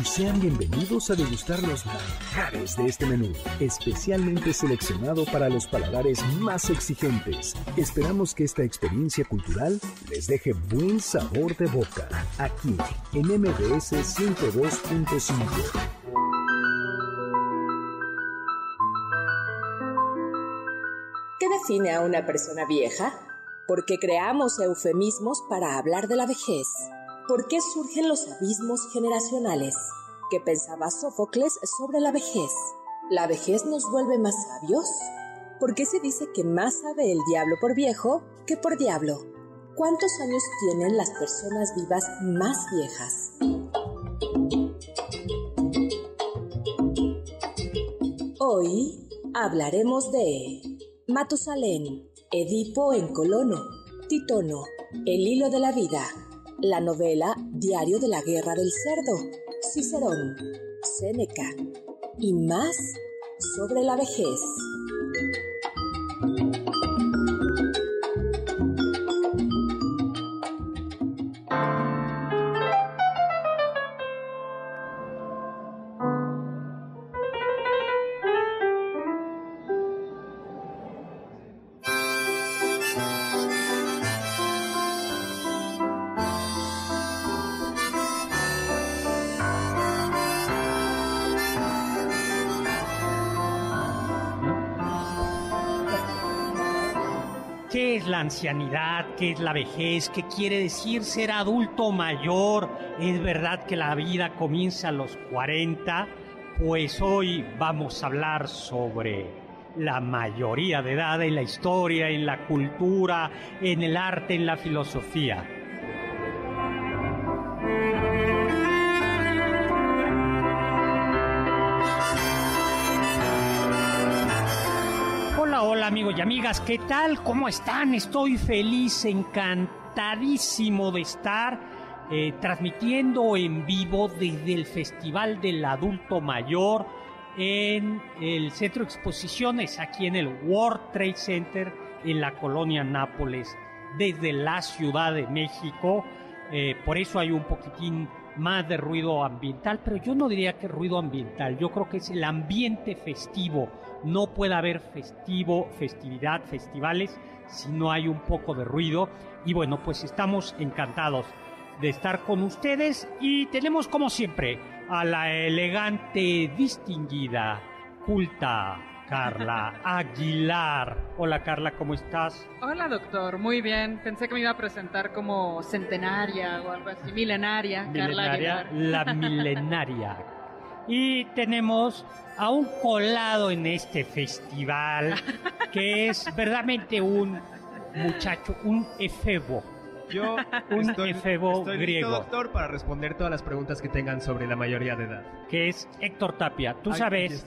Y sean bienvenidos a degustar los manjares de este menú, especialmente seleccionado para los paladares más exigentes. Esperamos que esta experiencia cultural les deje buen sabor de boca, aquí en MBS 102.5. ¿Qué define a una persona vieja? ¿Por qué creamos eufemismos para hablar de la vejez? ¿Por qué surgen los abismos generacionales? ¿Qué pensaba Sófocles sobre la vejez? ¿La vejez nos vuelve más sabios? ¿Por qué se dice que más sabe el diablo por viejo que por diablo? ¿Cuántos años tienen las personas vivas más viejas? Hoy hablaremos de Matusalén, Edipo en Colono, Titono, El hilo de la vida, la novela Diario de la Guerra del Cerdo, Cicerón, Séneca y más sobre la vejez. Ancianidad? ¿Qué es la vejez? ¿Qué quiere decir ser adulto mayor? ¿Es verdad que la vida comienza a los 40? Pues hoy vamos a hablar sobre la mayoría de edad en la historia, en la cultura, en el arte, en la filosofía. Y amigas, ¿qué tal? ¿Cómo están? Estoy feliz, encantadísimo de estar eh, transmitiendo en vivo desde el Festival del Adulto Mayor en el Centro Exposiciones, aquí en el World Trade Center, en la colonia Nápoles, desde la Ciudad de México. Eh, por eso hay un poquitín más de ruido ambiental, pero yo no diría que ruido ambiental, yo creo que es el ambiente festivo. No puede haber festivo, festividad, festivales si no hay un poco de ruido. Y bueno, pues estamos encantados de estar con ustedes y tenemos como siempre a la elegante, distinguida, culta Carla Aguilar. Hola Carla, ¿cómo estás? Hola doctor, muy bien. Pensé que me iba a presentar como centenaria o algo así, milenaria. Milenaria, Carla Aguilar. la milenaria. Y tenemos a un colado en este festival que es verdaderamente un muchacho, un efebo. Yo Un estoy, efebo estoy griego. listo, doctor, para responder todas las preguntas que tengan sobre la mayoría de edad. que es Héctor Tapia. Tú Ay, sabes.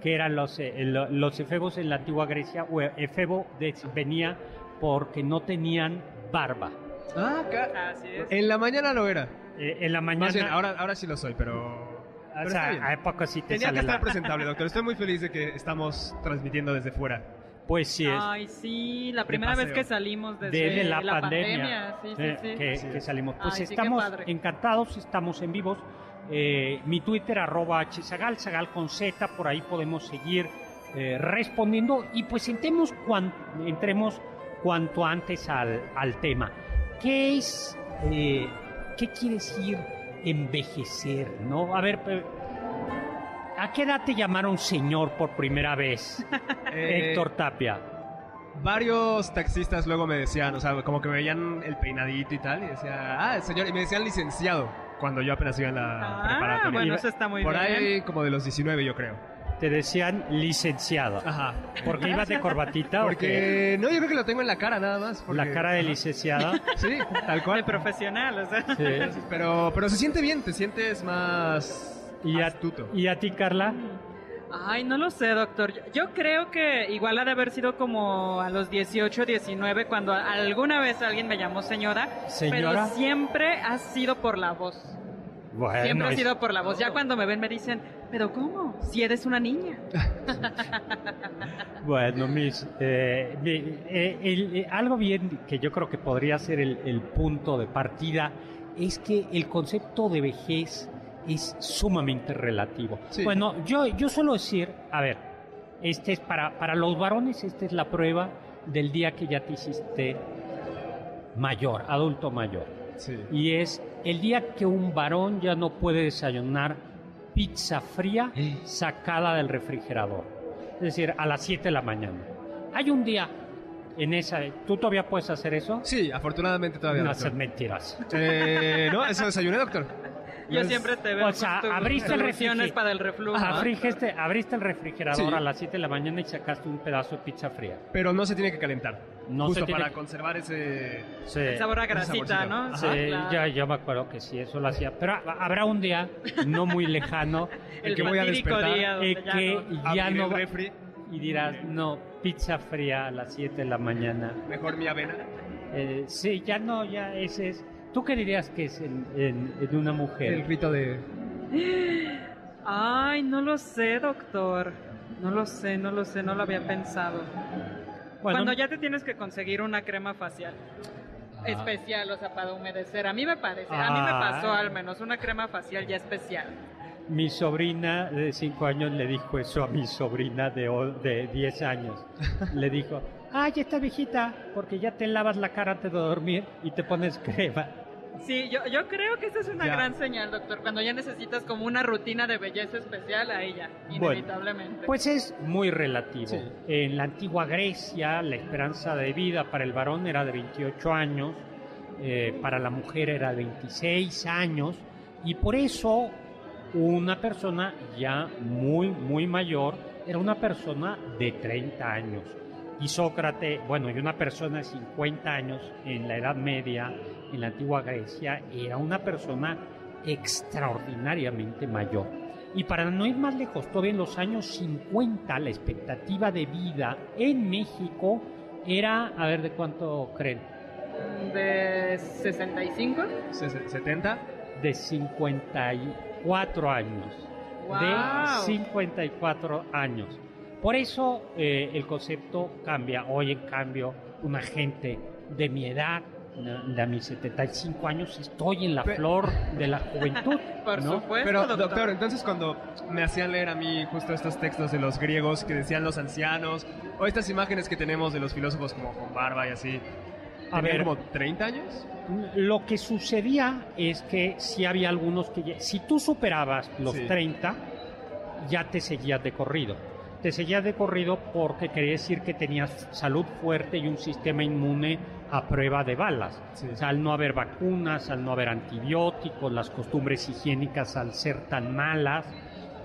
Que eran los, eh, lo- los efebos en la antigua Grecia, o efebo de- venía porque no tenían barba. Ah, Así es. en la mañana lo era. Eh, en la mañana, Más bien, ahora, ahora sí lo soy, pero... o pero sea, está bien. a poco sí te Tenía que sale estar la- presentable, doctor. Estoy muy feliz de que estamos transmitiendo desde fuera. Pues sí es. Ay, sí, la primera vez que salimos desde, desde la, pandemia, Sí, sí, eh, sí. Que, que salimos. Pues Ay, estamos encantados, estamos en vivos. Eh, mi Twitter, arroba hzagal, zagal con Z, por ahí podemos seguir eh, respondiendo y pues entremos, cuan- entremos cuanto antes al, al tema. ¿Qué es, eh, qué quiere decir envejecer, no? A ver, ¿a qué edad te llamaron señor por primera vez, Héctor Tapia? varios taxistas luego me decían, o sea, como que me veían el peinadito y tal, y decía, ah, señor, y me decían licenciado, cuando yo apenas iba en la Ah, preparatoria. bueno, Iba- eso está muy Por bien. ahí como de los 19, yo creo. Te decían licenciado. Ajá. ¿Por qué ibas de corbatita o qué? Porque, no, yo creo que lo tengo en la cara nada más. porque- La cara de licenciada. Sí, tal cual. De profesional, o sea. Sí. Pero, pero se siente bien, te sientes más ¿Y a, astuto. ¿Y a ti, Carla? Ay, no lo sé, doctor. Yo- creo que igual ha de haber sido como a los 18, 19, cuando alguna vez alguien me llamó señora. ¿Señora? Pero siempre ha sido por la voz. Bueno, siempre ha sido por la voz. Ya cuando me ven me dicen, ¿pero cómo? Si eres una niña. Bueno, mis, eh, eh, el- eh, algo bien que yo creo que podría ser el, el punto de partida es que el concepto de vejez es sumamente relativo. Sí. Bueno, yo, yo suelo decir, a ver, este es para, para los varones, esta es la prueba del día que ya te hiciste mayor, adulto mayor. Sí. Y es el día que un varón ya no puede desayunar pizza fría sacada del refrigerador. Es decir, a las 7 de la mañana. Hay un día en esa... ¿Tú todavía puedes hacer eso? Sí, afortunadamente todavía. No haces mentiras. Eh, no, eso desayuné, doctor. Yo Es- siempre te veo o sea, abriste el para el reflujo. Abriste, abriste el refrigerador Sí. a las 7 de la mañana y sacaste un pedazo de pizza fría. Pero no se tiene que calentar. No Justo se tiene para que- conservar ese... Sí. El sabor a grasita. ¿no? Sí, claro. ya, ya me acuerdo que sí, eso lo hacía. Pero ha- habrá un día, no muy lejano, El que voy a despertar, día donde eh, ya que no- ya abrir no el va- y dirás, no, pizza fría a las 7 de la mañana. mejor mi avena. Eh, sí, ya no, ya ese es. ¿Tú qué dirías que es en, en- en una mujer? El rito de... Ay, no lo sé, doctor. No lo sé, no lo sé, no lo había pensado. Bueno, Cuando ya te tienes que conseguir una crema facial. Ah. Especial, o sea, para humedecer. A mí me parece, a mí me Ah. pasó al menos una crema facial ya especial. Mi sobrina de 5 años le dijo eso a mi sobrina de, o- de 10 años. Le dijo, ay, esta viejita, porque ya te lavas la cara antes de dormir y te pones crema. Sí, yo, yo creo que esa es una Ya. gran señal, doctor. Cuando ya necesitas como una rutina de belleza especial, a ella, Bueno, inevitablemente. Pues es muy relativo. Sí. En la antigua Grecia, la esperanza de vida para el varón era de 28 años, eh, para la mujer era de 26 años, y por eso una persona ya muy, muy mayor era una persona de 30 años. Y Sócrates, bueno, y una persona de 50 años en la Edad Media, en la antigua Grecia, era una persona extraordinariamente mayor. Y para no ir más lejos, todavía en los años 50 la expectativa de vida en México era, a ver de cuánto creen, ¿De 65? se- 70. de 54 años. ¡Wow! De 54 años. Por eso eh, el concepto cambia. Hoy, en cambio, una gente de mi edad, a mis 75 años, estoy en la Pe- flor de la juventud. Por ¿no? supuesto, Pero, doctor. doctor, entonces cuando me hacían leer a mí justo estos textos de los griegos que decían los ancianos, o estas imágenes que tenemos de los filósofos como con barba y así, A ¿tenían ver. como 30 años? Lo que sucedía es que si había algunos que... Si tú superabas los Sí. 30, ya te seguías de corrido. Te seguías de corrido porque quería decir que tenías salud fuerte y un sistema inmune a prueba de balas. Sí. O sea, al no haber vacunas, al no haber antibióticos, las costumbres higiénicas al ser tan malas,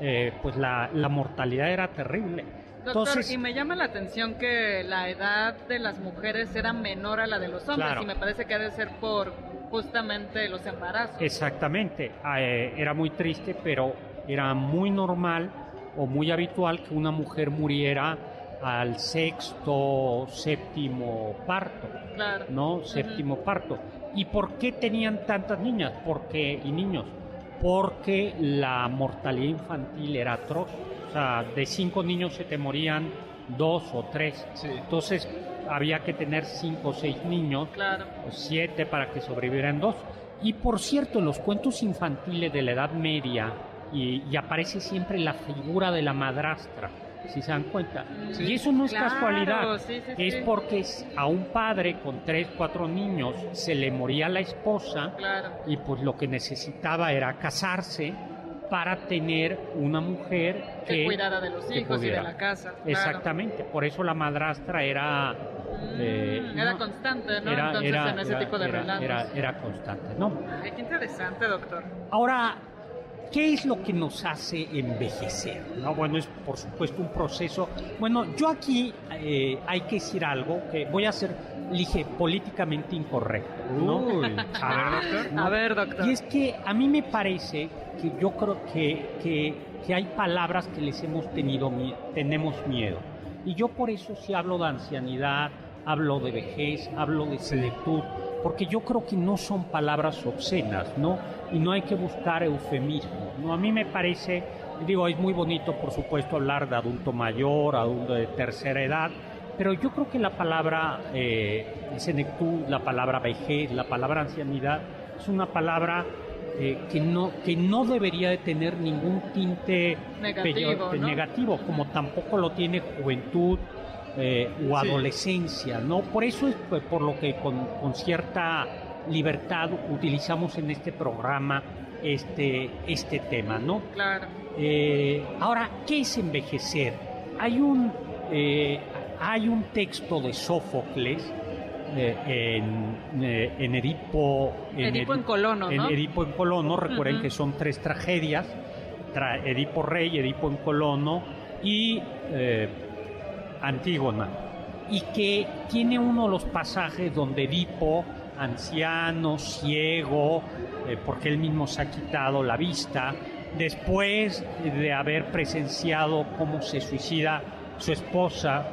eh, pues la, la mortalidad era terrible. Doctor, Entonces, y me llama la atención que la edad de las mujeres era menor a la de los hombres Claro. y me parece que ha de ser por justamente los embarazos. Exactamente, eh, era muy triste, pero era muy normal o muy habitual que una mujer muriera al sexto, séptimo parto, Claro. ¿no? Séptimo parto. ¿Y por qué tenían tantas niñas? Porque y niños, porque la mortalidad infantil era atroz. O sea, de cinco niños se te morían dos o tres. Sí. Entonces había que tener cinco o seis niños Claro. o siete para que sobrevivieran dos. Y por cierto, en los cuentos infantiles de la Edad Media, y, y aparece siempre la figura de la madrastra, si se dan cuenta. Sí. Y eso no es Claro, casualidad, sí, sí, es porque a un padre con tres, cuatro niños se le moría la esposa Claro. y pues lo que necesitaba era casarse para tener una mujer Que que cuidara de los hijos y de la casa. claro. Exactamente, por eso la madrastra era Eh, era constante, ¿no? Era, Entonces, era- en ese era- tipo de era- era constante, ¿no? Ay, qué interesante, doctor. Ahora, ¿qué es lo que nos hace envejecer? No, bueno, es por supuesto un proceso. Bueno, yo aquí eh, hay que decir algo que voy a ser, dije, políticamente incorrecto, ¿no? Uy, a ver, doctor. ¿no? A ver, doctor. Y es que a mí me parece que yo creo que, que, que hay palabras que les hemos tenido, tenemos miedo. Y yo por eso sí hablo de ancianidad, hablo de vejez, hablo de senectud, porque yo creo que no son palabras obscenas, ¿no? Y no hay que buscar eufemismo, ¿no? A mí me parece, digo, es muy bonito, por supuesto, hablar de adulto mayor, adulto de tercera edad, pero yo creo que la palabra eh, senectud, la palabra vejez, la palabra ancianidad, es una palabra eh, que, no, que no debería de tener ningún tinte Negativo, peyor- ¿no? negativo, como tampoco lo tiene juventud eh, o adolescencia, ¿no? Por eso es pues, por lo que con, con cierta libertad utilizamos en este programa este, este tema, ¿no? Claro. Eh, ahora, ¿qué es envejecer? Hay un, eh, hay un texto de Sófocles eh, en, eh, en Edipo... Edipo en Colono, en. Edipo en Colono, recuerden que son tres tragedias, tra- Edipo Rey, Edipo en Colono y Antígona, y que tiene uno de los pasajes donde Edipo, anciano, ciego, eh, porque él mismo se ha quitado la vista, después de haber presenciado cómo se suicida su esposa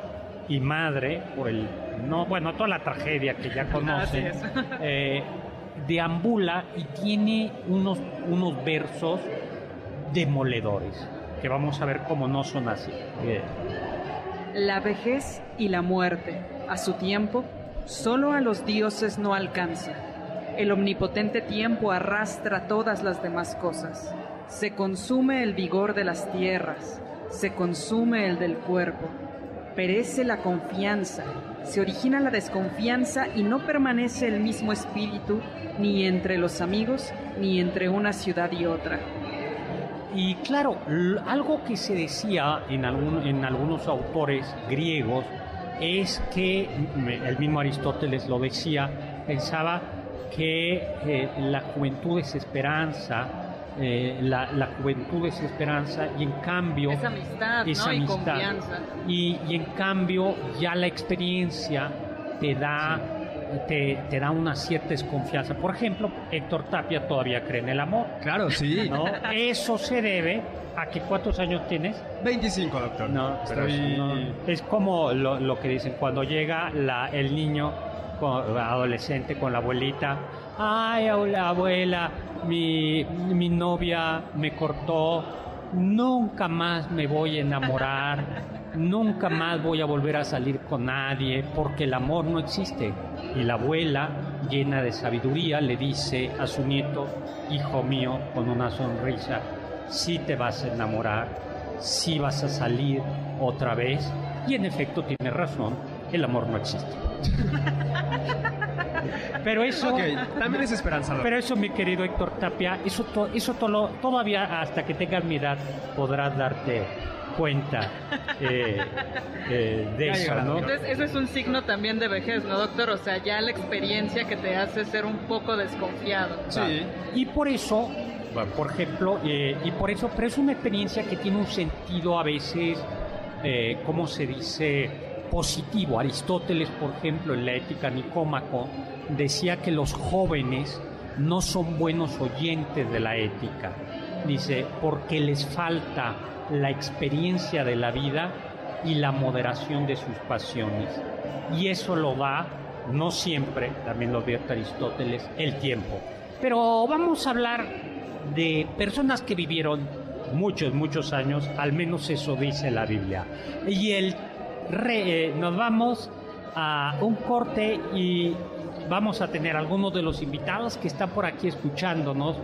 y madre por el no bueno toda la tragedia que ya conocen eh, deambula y tiene unos unos versos demoledores que vamos a ver cómo no son así. Eh, La vejez y la muerte, a su tiempo, solo a los dioses no alcanza. El omnipotente tiempo arrastra todas las demás cosas. Se consume el vigor de las tierras, se consume el del cuerpo. Perece la confianza, se origina la desconfianza y no permanece el mismo espíritu ni entre los amigos ni entre una ciudad y otra. Y claro, algo que se decía en, algún- en algunos autores griegos es que, m- el mismo Aristóteles lo decía, pensaba que eh, la juventud es esperanza, eh, la, la juventud es esperanza y en cambio... Es amistad, es ¿no? Y amistad. confianza. Y, y en cambio ya la experiencia te da, te, te da una cierta desconfianza. Por ejemplo, Héctor Tapia todavía cree en el amor. Claro, sí. ¿no? Eso se debe a que cuántos años tienes. 25, doctor. No, pero Estoy... no- es como lo, lo que dicen cuando llega la, el niño con- adolescente con la abuelita. Ay, abuela, mi, mi novia me cortó. Nunca más me voy a enamorar. Nunca más voy a volver a salir con nadie porque el amor no existe. Y la abuela, llena de sabiduría, le dice a su nieto, hijo mío, con una sonrisa, sí te vas a enamorar, sí vas a salir otra vez. Y en efecto tiene razón, el amor no existe. Pero eso, también es esperanzador. pero eso, mi querido Héctor Tapia, eso, to- eso todavía hasta que tengas mi edad podrás darte cuenta eh, eh, de Ya eso, ¿no? Entonces, eso es un signo también de vejez, ¿no, doctor? O sea, ya la experiencia que te hace ser un poco desconfiado. Sí. Y por eso, por ejemplo, eh, y por eso, pero es una experiencia que tiene un sentido a veces, eh, ¿cómo se dice? Positivo. Aristóteles, por ejemplo, en la Ética Nicómaco, decía que los jóvenes no son buenos oyentes de la ética. Dice, porque les falta la experiencia de la vida y la moderación de sus pasiones. Y eso lo da, no siempre, también lo advierte Aristóteles, el tiempo. Pero vamos a hablar de personas que vivieron muchos, muchos años, al menos eso dice la Biblia. Y el eh, nos vamos a un corte y vamos a tener algunos de los invitados que están por aquí escuchándonos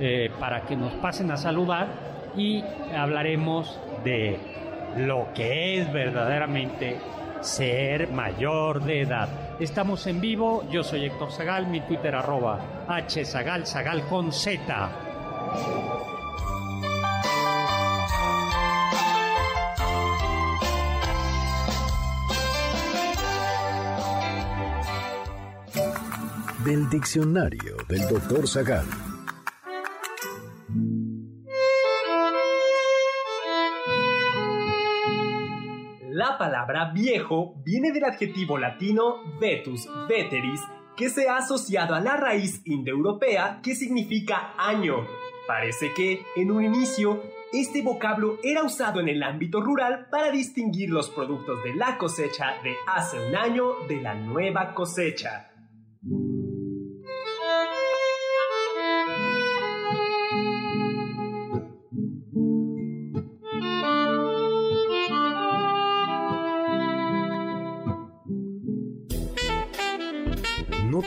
eh, para que nos pasen a saludar y hablaremos de lo que es verdaderamente ser mayor de edad. Estamos en vivo, yo soy Héctor Zagal, mi Twitter arroba hzagal, zagal con Z. del diccionario del Dr. Zagal. La palabra viejo viene del adjetivo latino vetus veteris, que se ha asociado a la raíz indoeuropea que significa año. Parece que, en un inicio, este vocablo era usado en el ámbito rural para distinguir los productos de la cosecha de hace un año de la nueva cosecha.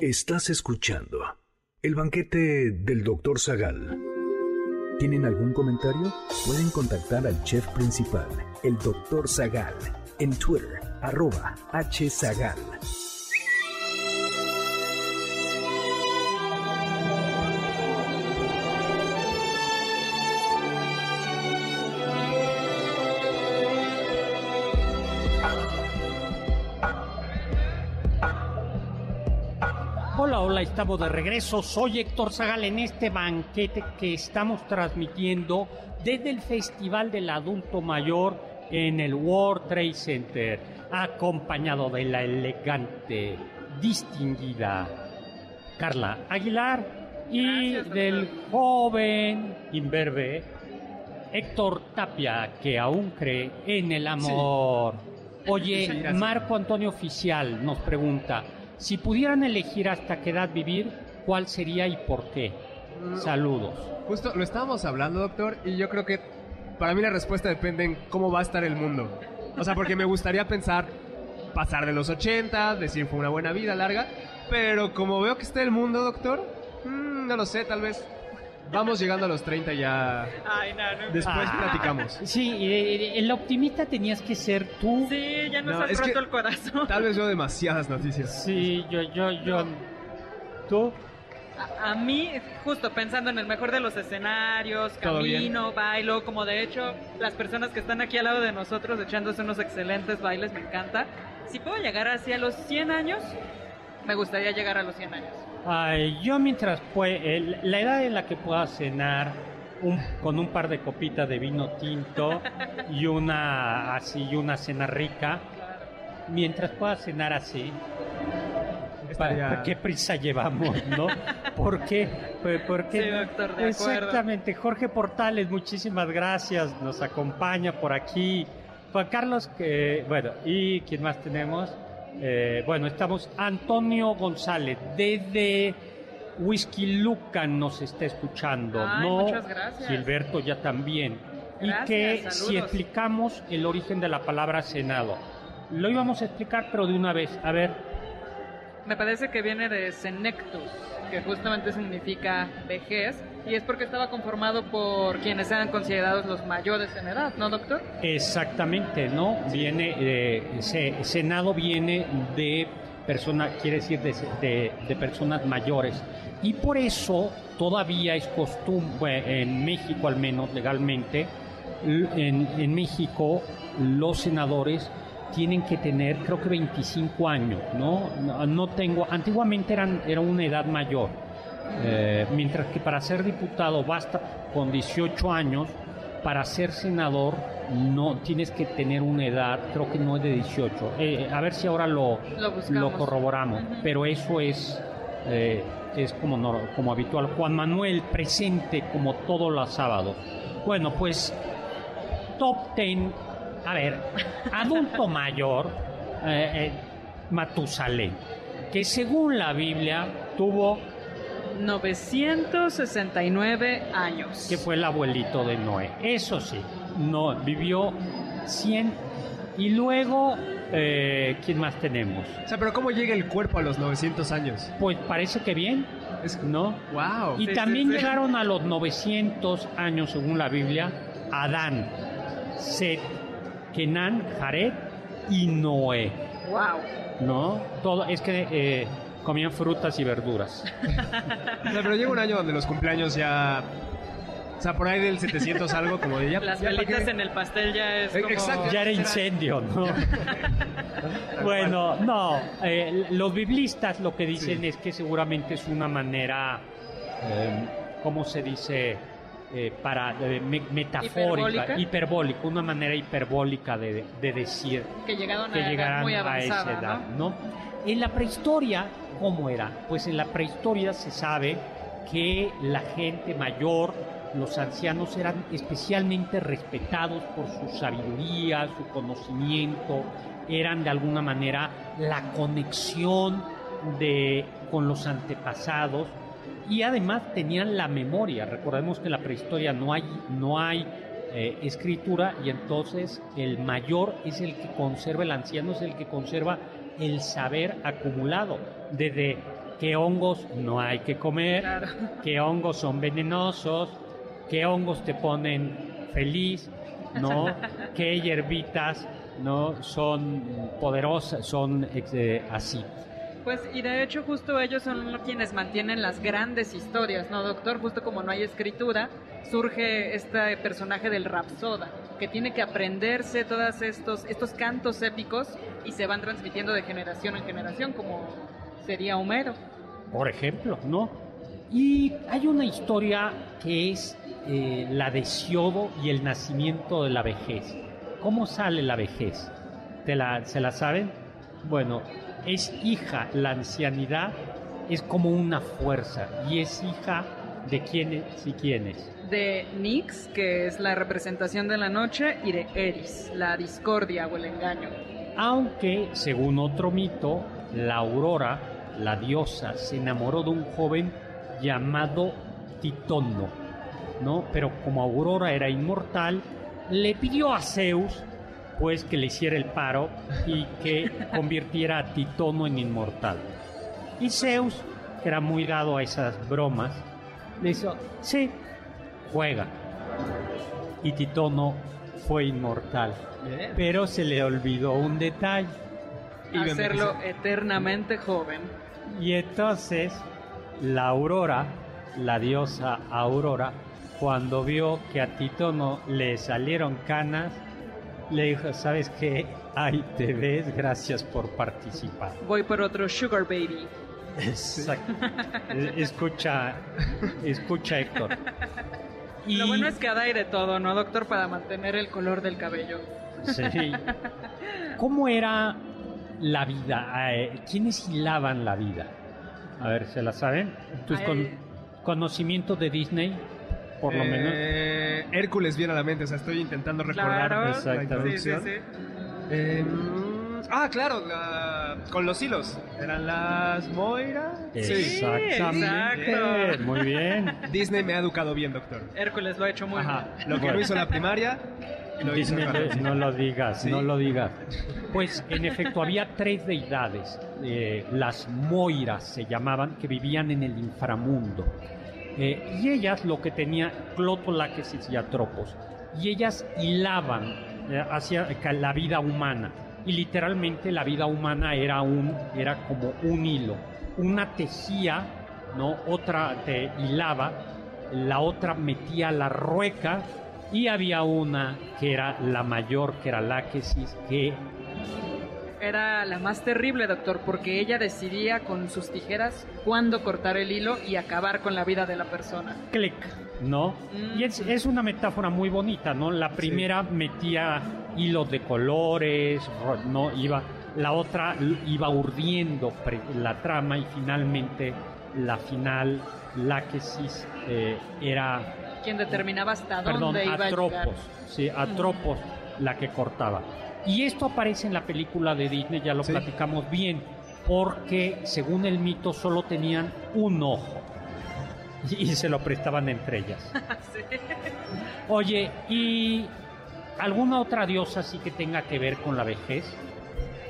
Estás escuchando el banquete del Dr. Zagal. ¿Tienen algún comentario? Pueden contactar al chef principal, el Dr. Zagal, en Twitter, arroba hzagal. Hola, estamos de regreso. Soy Héctor Zagal en este banquete que estamos transmitiendo desde el Festival del Adulto Mayor en el World Trade Center, acompañado de la elegante, distinguida Carla Aguilar y Gracias, del joven imberbe Héctor Tapia, que aún cree en el amor. Oye, Sí. Marco Antonio Oficial nos pregunta, si pudieran elegir hasta qué edad vivir, ¿cuál sería y por qué? Saludos. Justo lo estábamos hablando, doctor, y yo creo que para mí la respuesta depende en cómo va a estar el mundo. O sea, porque me gustaría pensar pasar de los 80, decir fue una buena vida larga, pero como veo que está el mundo, doctor, mm, no lo sé, tal vez vamos llegando a los 30 ya. Ay, no, no. Después Ah. platicamos. Sí, el optimista tenías que ser tú. Sí, ya nos No, es roto el corazón. Tal vez veo demasiadas noticias. Sí, yo, yo, yo. ¿Tú? A, a mí, justo pensando en el mejor de los escenarios, camino, bailo, como de hecho las personas que están aquí al lado de nosotros echándose unos excelentes bailes, me encanta. Si puedo llegar así a los 100 años, me gustaría llegar a los 100 años. Ay, yo mientras pues la edad en la que pueda cenar un- con un par de copitas de vino tinto y una así y una cena rica, mientras pueda cenar así, Estaría- Pa- ¿Qué prisa llevamos, no? ¿Por qué? ¿Por qué Sí, no? doctor, de acuerdo. Exactamente. Jorge Portales, muchísimas gracias. Nos acompaña por aquí. Juan Carlos, que, bueno, ¿y quién más tenemos? Eh, bueno, estamos Antonio González, desde Whisky Lucan nos está escuchando, Ay, ¿no? muchas gracias. Gilberto ya también. y que saludos. si explicamos el origen de la palabra Senado. Lo íbamos a explicar, pero de una vez. A ver, Me parece que viene de senectus, que justamente significa vejez, y es porque estaba conformado por quienes eran considerados los mayores en edad, ¿no, doctor? Exactamente, ¿no? Viene, eh, se- Senado viene de persona, quiere decir de, de- de personas mayores. Y por eso todavía es costumbre, en México al menos legalmente, en México los senadores tienen que tener creo que 25 años, ¿no? No, no tengo, antiguamente eran, era una edad mayor. Eh, mientras que para ser diputado basta con 18 años, para ser senador no tienes que tener una edad, creo que no es de 18. Eh, a ver si ahora lo, Lo corroboramos, pero eso es, eh, es como, nor- como habitual. Juan Manuel presente como todos los sábados. Bueno, pues top 10, a ver, adulto mayor, Matusalén, que según la Biblia tuvo 969 años. que fue el abuelito de Noé. Eso sí, no vivió 100 y luego eh, ¿quién más tenemos? O sea, pero ¿cómo llega el cuerpo a los 900 años? Pues parece que bien, Es- ¿no? ¡Wow! Y Sí, también sí, sí. llegaron a los 900 años, según la Biblia, Adán, Set, Kenan, Jared y Noé, ¡Wow! ¿no? Todo, es que eh, comían frutas y verduras. O sea, pero llega un año donde los cumpleaños ya... O sea, por ahí del 700 algo, como de ya... Las ya velitas en el pastel ya es Eh, como... exacto. Ya era incendio, ¿no? bueno, no. eh, los biblistas lo que dicen es que seguramente es una manera, eh, ¿cómo se dice? Eh, para me- metafórica, Hiperbólica. hiperbólica, una manera hiperbólica de, de decir Que llegaron que a edad llegarán muy a esa edad, ¿no? ¿no? En la prehistoria, ¿cómo era? Pues en la prehistoria se sabe que la gente mayor, los ancianos eran especialmente respetados por su sabiduría, su conocimiento, eran de alguna manera la conexión de, con los antepasados y además tenían la memoria. Recordemos que en la prehistoria no hay, no hay eh, escritura y entonces el mayor es el que conserva, el anciano es el que conserva el saber acumulado, desde qué hongos no hay que comer, Claro. qué hongos son venenosos, qué hongos te ponen feliz, ¿no? qué hierbitas no son poderosas, son eh, así. Pues, y de hecho justo ellos son quienes mantienen las grandes historias, ¿no, doctor? Justo como no hay escritura, surge este personaje del Rapsoda, que tiene que aprenderse todos estos, estos cantos épicos y se van transmitiendo de generación en generación, como sería Homero. por ejemplo, ¿no? Y hay una historia que es eh, la de Siodo y el nacimiento de la vejez. ¿Cómo sale la vejez? ¿Te la, ¿Se la saben? Bueno, es hija, la ancianidad es como una fuerza y es hija de quiénes y quiénes. De Nix, que es la representación de la noche, y de Eris, la discordia o el engaño. Aunque, según otro mito, la aurora, la diosa, se enamoró de un joven llamado Titono, ¿no? Pero como Aurora era inmortal, le pidió a Zeus, pues, que le hiciera el paro y que convirtiera a Titono en inmortal. Y Zeus, que era muy dado a esas bromas, le dijo, sí, juega. Y Titono fue inmortal. Pero se le olvidó un detalle. Y Hacerlo eternamente joven. Y entonces la Aurora, la diosa Aurora, cuando vio que a Titono le salieron canas, le dijo, ¿sabes qué? Ahí te ves, gracias por participar. Voy por otro Sugar Baby. Exacto. Eh, Escucha, escucha Héctor. Y, Lo bueno es que hay de todo, ¿no, doctor? Para mantener el color del cabello. Sí. ¿Cómo era la vida? Eh, ¿Quiénes hilaban la vida? A ver, ¿se la saben? ¿Tus con- conocimientos de Disney? Por lo menos. Eh, Hércules viene a la mente, o sea, estoy intentando recordar Claro. la Exactamente. Sí, sí, introducción. sí. Eh, ah, claro, la- con los hilos. ¿Eran las Moira? Exactamente. exacto. Muy bien. Disney me ha educado bien, doctor. Hércules lo ha hecho muy Ajá. bien. Lo que Bueno. no hizo en la primaria, lo hizo Disney, en la no lo digas, Sí. no lo digas. Pues en efecto había tres deidades, eh, las Moiras se llamaban, que vivían en el inframundo. Eh, y ellas lo que tenían, Clotolaques y Atropos, y ellas hilaban eh, hacia la vida humana. Y literalmente la vida humana era, un, era como un hilo. Una tejía, ¿no? otra te hilaba, la otra metía la rueca y había una que era la mayor, que era Láquesis, que Era la más terrible, doctor, porque ella decidía con sus tijeras cuándo cortar el hilo y acabar con la vida de la persona. clic, ¿no? Mm. Y es, es una metáfora muy bonita, ¿no? La primera metía hilos de colores, ¿no? Iba, la otra iba urdiendo la trama y finalmente la final, Láquesis, eh, era Quien determinaba hasta perdón, dónde iba a llegar. Sí, Atropos la que cortaba. Y esto aparece en la película de Disney, ya lo Sí. platicamos bien, porque según el mito solo tenían un ojo y, se lo prestaban entre ellas. Sí. Oye, ¿y alguna otra diosa sí que tenga que ver con la vejez?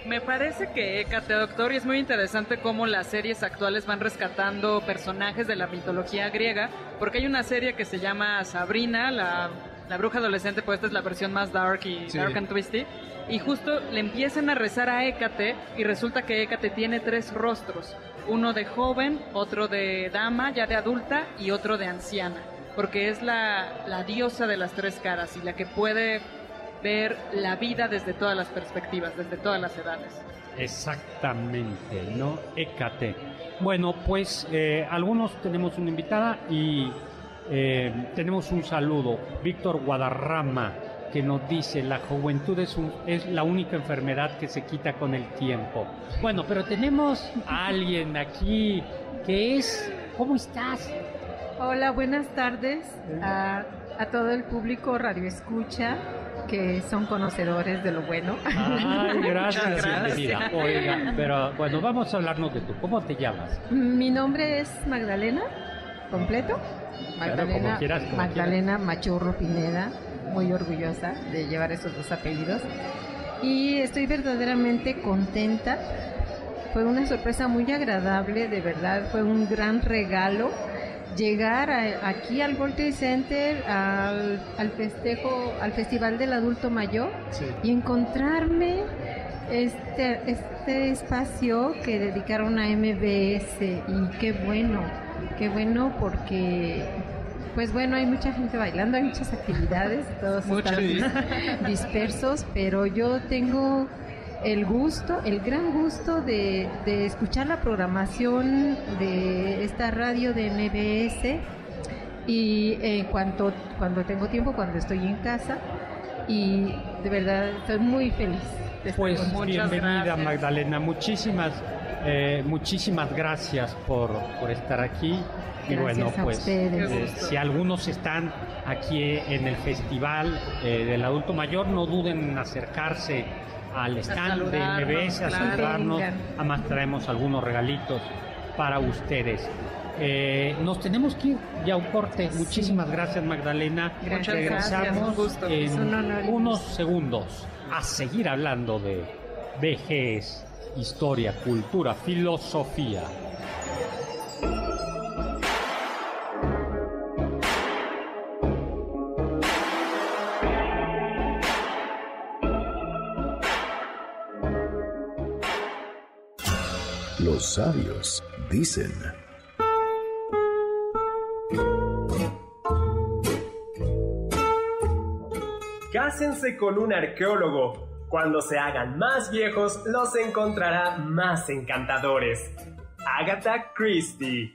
Me parece que Hécate, doctor, y es muy interesante cómo las series actuales van rescatando personajes de la mitología griega, porque hay una serie que se llama Sabrina, la, la bruja adolescente, pues esta es la versión más dark y Sí. dark and twisty, y justo le empiezan a rezar a Hécate y resulta que Hécate tiene tres rostros, uno de joven, otro de dama, ya de adulta, y otro de anciana, porque es la, la diosa de las tres caras y la que puede ver la vida desde todas las perspectivas, desde todas las edades. Exactamente, ¿no? Hécate. Bueno, pues eh, algunos tenemos una invitada y eh, tenemos un saludo. Víctor Guadarrama, que nos dice, la juventud es, un- es la única enfermedad que se quita con el tiempo. Bueno, pero tenemos a alguien aquí que es... ¿Cómo estás? Hola, buenas tardes a, a todo el público Radio Escucha que son conocedores de lo bueno. Ay, gracias, gracias. bienvenida. Oiga, pero bueno, vamos a hablarnos de tú. ¿Cómo te llamas? Mi nombre es Magdalena, completo. Magdalena, como quieras, como Magdalena Machurro Pineda, muy orgullosa de llevar esos dos apellidos. Y estoy verdaderamente contenta. Fue una sorpresa muy agradable, de verdad, fue un gran regalo llegar a- aquí al World Trade Center, al, al festejo, al Festival del Adulto Mayor y encontrarme este, este espacio que dedicaron a MBS y qué bueno, qué bueno porque pues bueno, hay mucha gente bailando, hay muchas actividades, todos Muchas. están dis- dispersos, pero yo tengo el gusto, el gran gusto de, de escuchar la programación de esta radio de MBS y en cuanto cuando tengo tiempo, cuando estoy en casa y de verdad estoy muy feliz. de estar Pues. Muchas bienvenida gracias. Magdalena, muchísimas, eh, muchísimas gracias por, por estar aquí. Y bueno, pues eh, si algunos están aquí en el festival eh, del adulto mayor, no duden en acercarse al stand de MBS, a saludarnos. Además traemos algunos regalitos para ustedes. Eh, nos tenemos que ir ya un corte. Muchísimas gracias Magdalena. Gracias, Regresamos gracias, en Es un honor. unos segundos a seguir hablando de vejez, historia, cultura, filosofía. Sabios dicen. Cásense con un arqueólogo. Cuando se hagan más viejos, los encontrará más encantadores. Agatha Christie.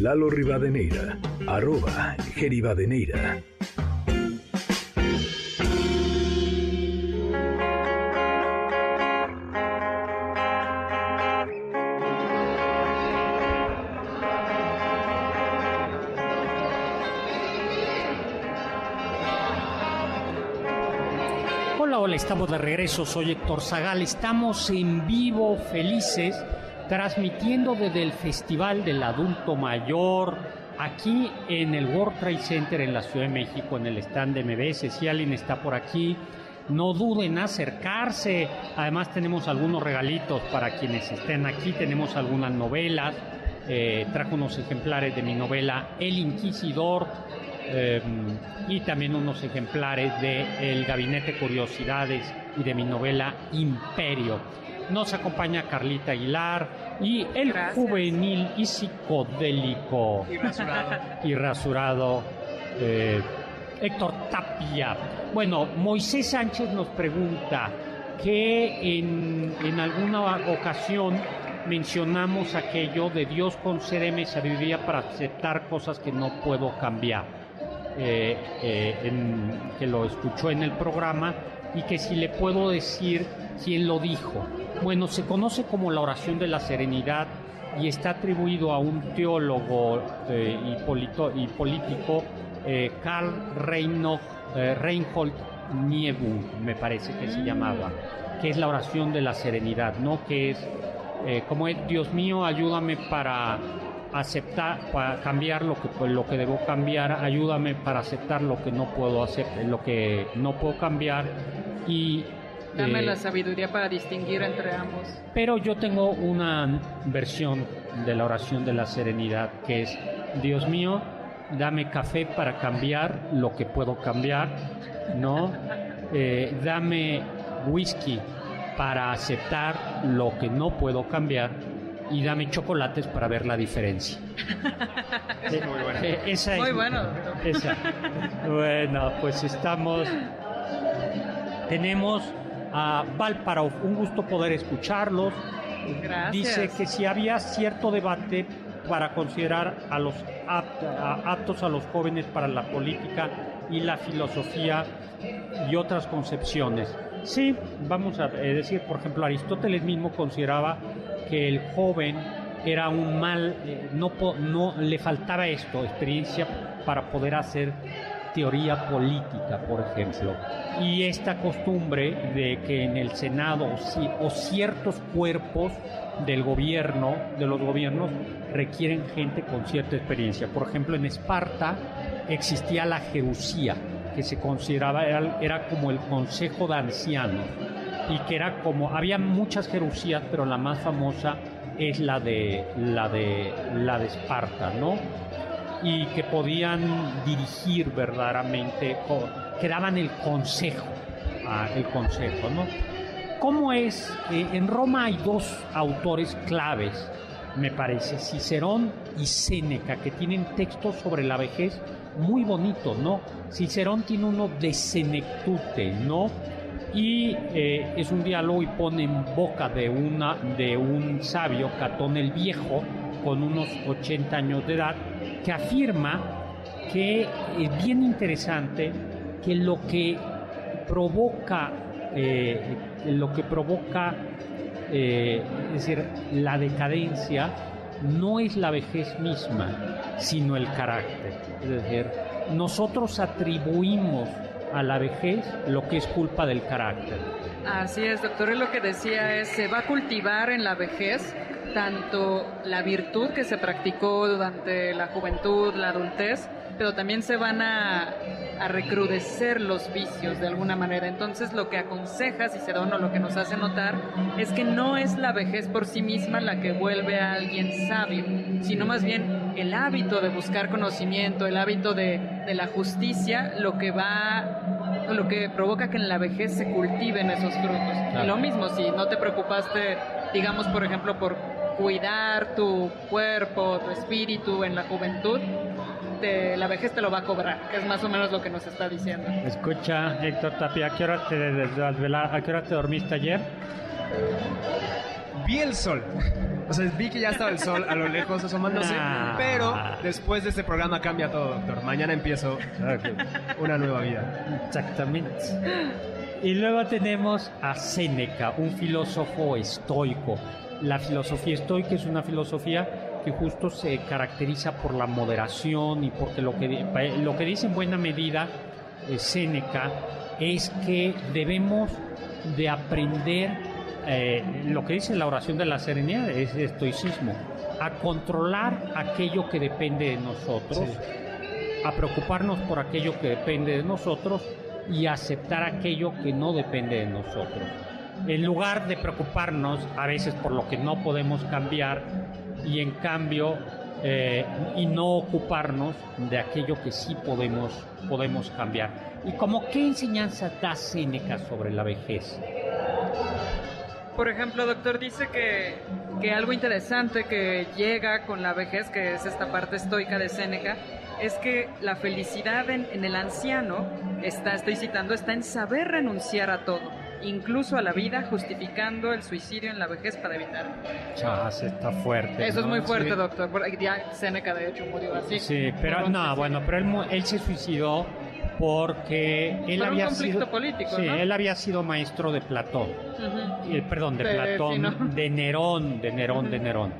Lalo Rivadeneira, arroba Geribadeneira. Hola, hola, estamos de regreso. Soy Héctor Zagal. Estamos en vivo, felices, transmitiendo desde el Festival del Adulto Mayor, aquí en el World Trade Center en la Ciudad de México, en el stand de MBS. Si alguien está por aquí, no duden en acercarse. Además, tenemos algunos regalitos para quienes estén aquí. Tenemos algunas novelas. Eh, trajo unos ejemplares de mi novela El Inquisidor eh, y también unos ejemplares de El Gabinete de Curiosidades y de mi novela Imperio. Nos acompaña Carlita Aguilar y el Gracias. juvenil y psicodélico Y rasurado. y rasurado eh, Héctor Tapia. Bueno, Moisés Sánchez nos pregunta que en, en alguna ocasión mencionamos aquello de Dios concédeme sabiduría para aceptar cosas que no puedo cambiar, eh, eh, que lo escuchó en el programa y que si le puedo decir quién lo dijo. Bueno, se conoce como la oración de la serenidad y está atribuido a un teólogo eh, y, político, Karl Reinhold Niebuhr, me parece que se llamaba, que es la oración de la serenidad, ¿no? Que es eh, como es, Dios mío, ayúdame para aceptar, para cambiar lo que, pues, lo que debo cambiar, ayúdame para aceptar lo que no puedo aceptar, lo que no puedo cambiar y Dame la eh, sabiduría para distinguir entre ambos. Pero yo tengo una versión de la oración de la serenidad que es, Dios mío, dame café para cambiar lo que puedo cambiar, ¿no? Eh, dame whisky para aceptar lo que no puedo cambiar y dame chocolates para ver la diferencia. es muy bueno. Eh, esa muy bueno. Bueno, pues estamos. Tenemos a Valparov, un gusto poder escucharlos. Gracias. Dice que si había cierto debate para considerar a los aptos a los jóvenes para la política y la filosofía y otras concepciones. Sí, vamos a eh, decir, por ejemplo, Aristóteles mismo consideraba que el joven era un mal, eh, no, no le faltaba esto, experiencia para poder hacer teoría política, por ejemplo. Y esta costumbre de que en el Senado o, ciertos cuerpos del gobierno, de los gobiernos, requieren gente con cierta experiencia. Por ejemplo, en Esparta existía la jerusía, que se consideraba era, como el consejo de ancianos y que era como había muchas jerusías pero la más famosa es la de la de la de Esparta no y que podían dirigir verdaderamente que daban el consejo ah, el consejo no cómo es en Roma hay dos autores claves me parece Cicerón y Séneca que tienen textos sobre la vejez muy bonito, ¿no? Cicerón tiene uno de senectute, ¿no? Y eh, es un diálogo y pone en boca de, una, de un sabio, Catón el Viejo, con unos 80 años de edad, que afirma que es bien interesante que lo que provoca, eh, lo que provoca, eh, es decir, la decadencia, no es la vejez misma, sino el carácter. Es decir, nosotros atribuimos a la vejez lo que es culpa del carácter. Así es, doctor, lo que decía es, se va a cultivar en la vejez tanto la virtud que se practicó durante la juventud, la adultez, pero también se van a, recrudecer los vicios de alguna manera. Entonces lo que aconseja Cicerón o lo que nos hace notar es que no es la vejez por sí misma la que vuelve a alguien sabio, sino más bien el hábito de buscar conocimiento, el hábito de, de la justicia, lo que va lo que provoca que en la vejez se cultiven esos frutos. Y lo mismo, si no te preocupaste, digamos, por ejemplo, por cuidar tu cuerpo, tu espíritu en la juventud, la vejez te lo va a cobrar, que es más o menos lo que nos está diciendo. Escucha, Héctor Tapia, ¿a qué hora te, ¿a qué hora te dormiste ayer? Vi el sol. O sea, vi que ya estaba el sol a lo lejos asomándose, pero después de este programa cambia todo, doctor. Mañana empiezo una nueva vida. Exactamente. Y luego tenemos a Séneca, un filósofo estoico. La filosofía estoica es una filosofía que justo se caracteriza por la moderación y porque lo que, lo que dice en buena medida eh, Séneca es que debemos de aprender eh, lo que dice la oración de la serenidad, es estoicismo, a controlar aquello que depende de nosotros, a preocuparnos por aquello que depende de nosotros y aceptar aquello que no depende de nosotros. En lugar de preocuparnos a veces por lo que no podemos cambiar, y en cambio eh, y no ocuparnos de aquello que sí podemos, podemos cambiar. ¿Y como qué enseñanza da Séneca sobre la vejez? Por ejemplo, doctor, dice que, que algo interesante que llega con la vejez, que es esta parte estoica de Séneca, es que la felicidad en, en el anciano, está, estoy citando, está en saber renunciar a todo incluso a la vida, justificando el suicidio en la vejez para evitar. Chas, está fuerte. Eso es muy fuerte, Sí. doctor. Ya Seneca, de hecho, murió así. Sí, pero no, bueno, pero él se suicidó porque él Por un había conflicto sido político, sí, ¿no? él había sido maestro de Platón, eh, perdón, de, De- Platón, de Nerón, de Nerón, de Nerón.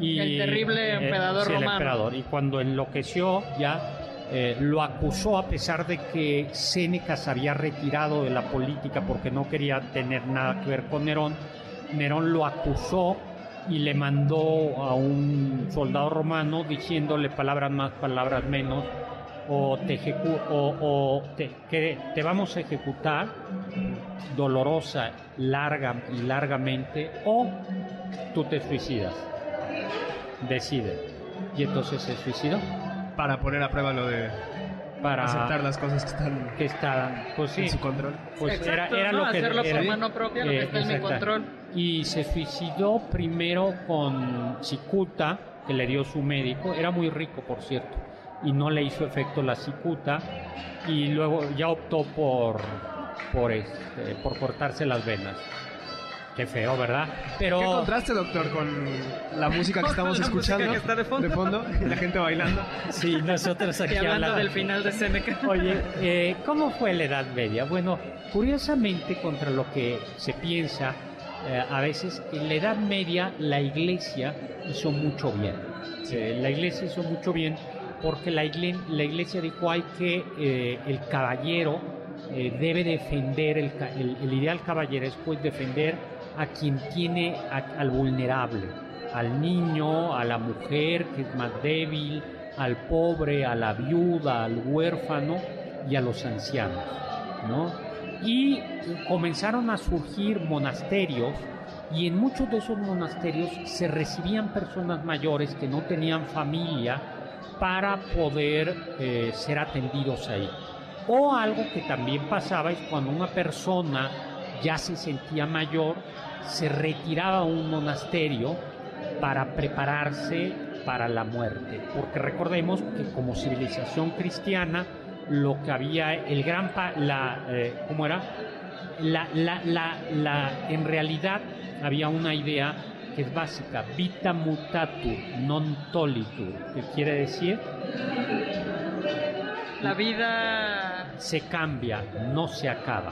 Y, El terrible eh, emperador sí, el romano. emperador. Y cuando enloqueció ya eh, lo acusó a pesar de que Séneca se había retirado de la política porque no quería tener nada que ver con Nerón. Nerón lo acusó y le mandó a un soldado romano diciéndole palabras más, palabras menos, o te, ejecu- o, o te, que te vamos a ejecutar dolorosa, larga y largamente, o tú te suicidas. Decide. Y entonces se suicidó Para poner a prueba lo de para aceptar las cosas que están que está, pues sí, en su control. pues Exacto, era, era ¿no? lo que Hacerlo por era- mano propia, lo que está en mi control. Y se suicidó primero con cicuta, que le dio su médico. Era muy rico, por cierto. Y no le hizo efecto la cicuta. Y luego ya optó por, por, este, por cortarse las venas. Qué feo, ¿verdad? Pero... ¿Qué contraste, doctor, con la música que estamos La escuchando? que está de fondo. y la gente bailando. Sí, nosotros aquí Y hablando hablando- del final de Seneca. Oye, eh, ¿cómo fue la Edad Media? Bueno, curiosamente, contra lo que se piensa, eh, a veces en la Edad Media la Iglesia hizo mucho bien. Eh, la Iglesia hizo mucho bien porque la, igle- la Iglesia dijo que eh, el caballero eh, debe defender el, ideal caballero es pues defender a quien tiene al vulnerable, al niño, a la mujer que es más débil, al pobre, a la viuda, al huérfano y a los ancianos, ¿no? Y comenzaron a surgir monasterios y en muchos de esos monasterios se recibían personas mayores que no tenían familia para poder eh, ser atendidos ahí. O algo que también pasaba es cuando una persona ya se sentía mayor, se retiraba a un monasterio para prepararse para la muerte. Porque recordemos que como civilización cristiana, lo que había, el gran, pa- la, eh, ¿cómo era? La, la, la, en realidad había una idea que es básica, vita mutatur, non tolitur, que quiere decir La vida. se cambia, no se acaba.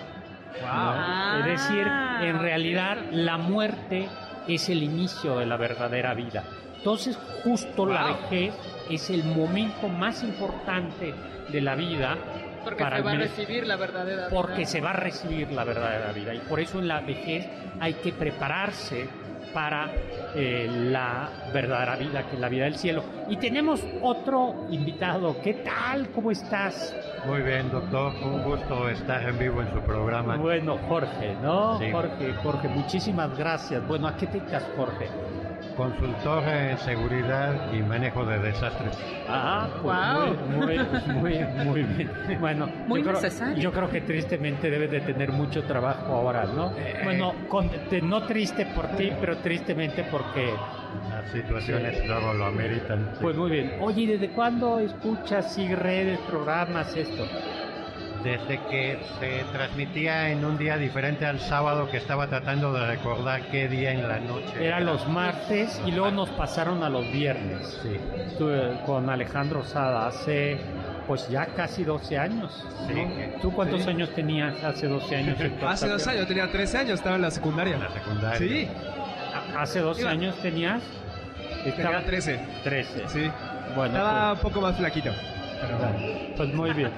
¿no? Ah, es decir, en ok. realidad la muerte es el inicio de la verdadera vida. Entonces, justo la Wow. vejez es el momento más importante de la vida Porque para se va a recibir la verdadera vida. porque se va a recibir la verdadera vida y por eso en la vejez hay que prepararse para eh, la verdadera vida, que es la vida del cielo. Y tenemos otro invitado. ¿Qué tal? ¿Cómo estás? Muy bien, doctor. Un gusto estar en vivo en su programa. Bueno, Jorge, ¿no? Sí. Jorge, Jorge, muchísimas gracias. Bueno, ¿a qué te Jorge? Consultor en seguridad y manejo de desastres. Ah, pues Guau. muy, muy, muy, muy bien. Bueno, Muy yo, creo, necesario. yo creo que tristemente debes de tener mucho trabajo ahora, ¿no? Eh. Bueno, con- te- no triste por ti, pero tristemente porque... Las situaciones luego lo ameritan. sí. Pues muy bien. Oye, ¿y desde cuándo escuchas, sigues redes, programas, esto? Desde que se transmitía en un día diferente al sábado que estaba tratando de recordar qué día en la noche. Era los martes y luego nos pasaron a los viernes. Sí, Estuve con Alejandro Sada hace pues ya casi 12 años. sí. ¿no? ¿Tú cuántos Sí. años tenías hace 12 años? Hace dos años, yo tenía 13 años, estaba en la secundaria. En la secundaria. Sí, ¿Hace 12 Iba- años tenías? tenía 13. 13. Sí. Bueno, Estaba un poco más flaquito. Pero pues, pues muy bien.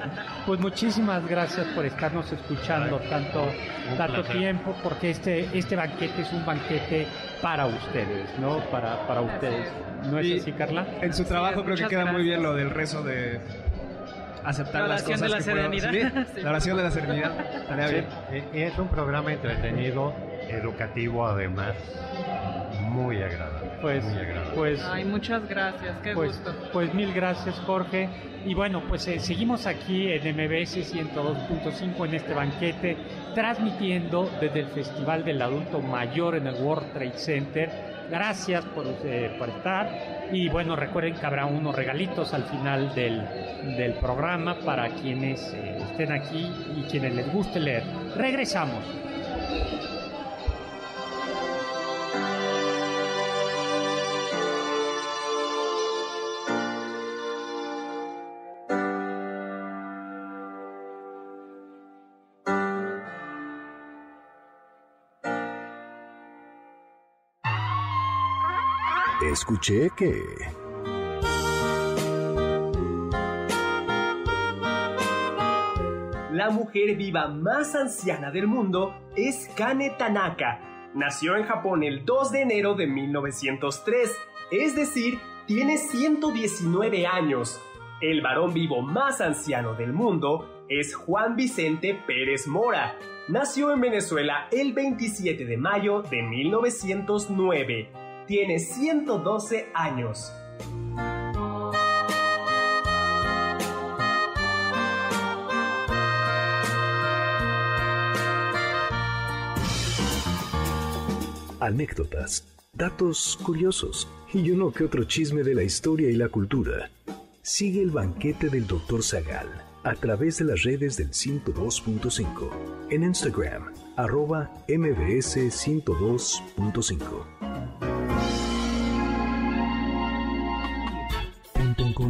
Pues muchísimas gracias por estarnos escuchando tanto, tanto tiempo, porque este, este banquete es un banquete para ustedes, ¿no? Para, para ustedes. ¿No es Y- así, Carla? En su trabajo creo que queda muy bien lo del rezo de aceptar La las oración cosas de la que puedo- serenidad. Sí, Sí. la oración de la serenidad. Estaría bien. Y- y es un programa entretenido, educativo además, muy agradable. Pues, pues, Ay, muchas gracias. Qué Pues, gusto. pues mil gracias Jorge. Y bueno, pues eh, seguimos aquí en MBS 102.5 en este banquete, transmitiendo desde el Festival del Adulto Mayor en el World Trade Center. Gracias por, eh, por estar. Y bueno, recuerden que habrá unos regalitos al final del, del programa para quienes eh, estén aquí y quienes les guste leer. Regresamos. Escuché que... La mujer viva más anciana del mundo es Kane Tanaka. Nació en Japón el 2 de enero de 1903, es decir, tiene 119 años. El varón vivo más anciano del mundo es Juan Vicente Pérez Mora. Nació en Venezuela el 27 de mayo de 1909. Tiene 112 años. Anécdotas, datos curiosos y uno que otro chisme de la historia y la cultura. Sigue el banquete del Dr. Zagal a través de las redes del 102.5 en Instagram, arroba mbs 102.5.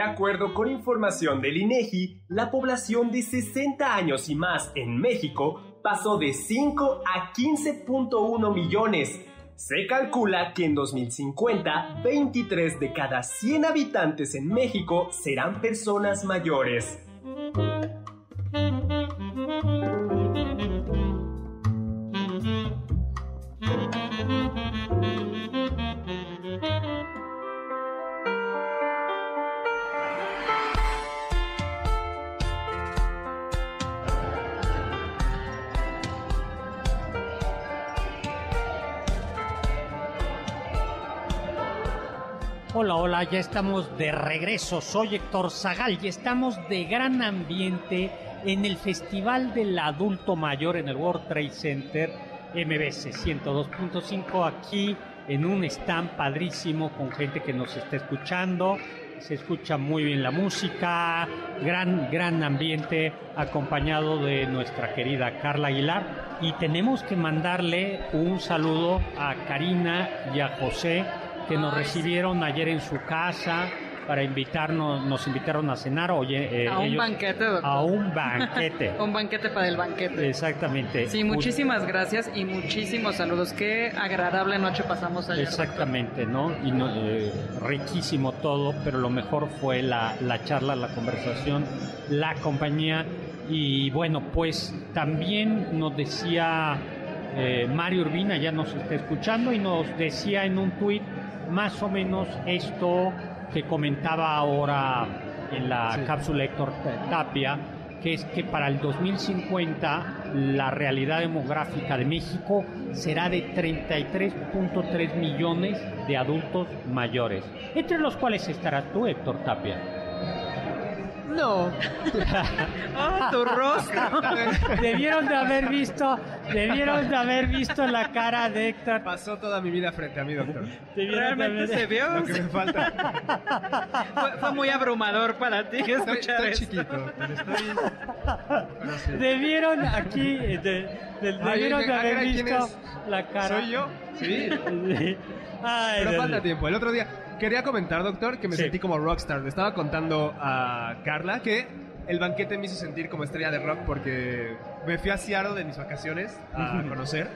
De acuerdo con información del INEGI, la población de 60 años y más en México pasó de 5 a 15.1 millones. Se calcula que en 2050, 23 de cada 100 habitantes en México serán personas mayores. Hola, ya estamos de regreso. Soy Héctor Zagal y estamos de gran ambiente en el Festival del Adulto Mayor en el World Trade Center MBC 102.5 aquí en un stand padrísimo con gente que nos está escuchando. Se escucha muy bien la música, gran, gran ambiente acompañado de nuestra querida Carla Aguilar. Y tenemos que mandarle un saludo a Karina y a José que nos recibieron ayer en su casa para invitarnos, nos invitaron a cenar. Oye, eh, a un ellos- banquete, doctor. A un banquete. Un banquete para el banquete. Exactamente. Sí, muchísimas gracias y muchísimos saludos. Qué agradable noche pasamos ayer. Exactamente, ¿no? Y no, eh, riquísimo todo, pero lo mejor fue la, la charla, la conversación, la compañía. Y bueno, pues también nos decía eh, Mario Urbina, ya nos está escuchando, y nos decía en un tuit más o menos esto que comentaba ahora en la cápsula Héctor Tapia, que es que para el 2050 la realidad demográfica de México será de 33.3 millones de adultos mayores, entre los cuales estarás tú, Héctor Tapia. No. ¡Ah, tu rostro! Debieron de haber visto, debieron de haber visto la cara de Héctor. Pasó toda mi vida frente a mí, doctor. Realmente se vio. Lo que me falta. Fue, fue muy abrumador para ti escuchar estoy esto. chiquito, pero estoy... pero sí. Debieron aquí, eh, de- de- Ay, debieron de haber caray, ¿quién visto la cara. ¿Soy yo? Sí. Sí. Ay, Pero falta tiempo. El otro día quería comentar, doctor, que me Sí. sentí como rockstar. Le estaba contando a Carla que el banquete me hizo sentir como estrella de rock porque me fui a Seattle de mis vacaciones a conocer.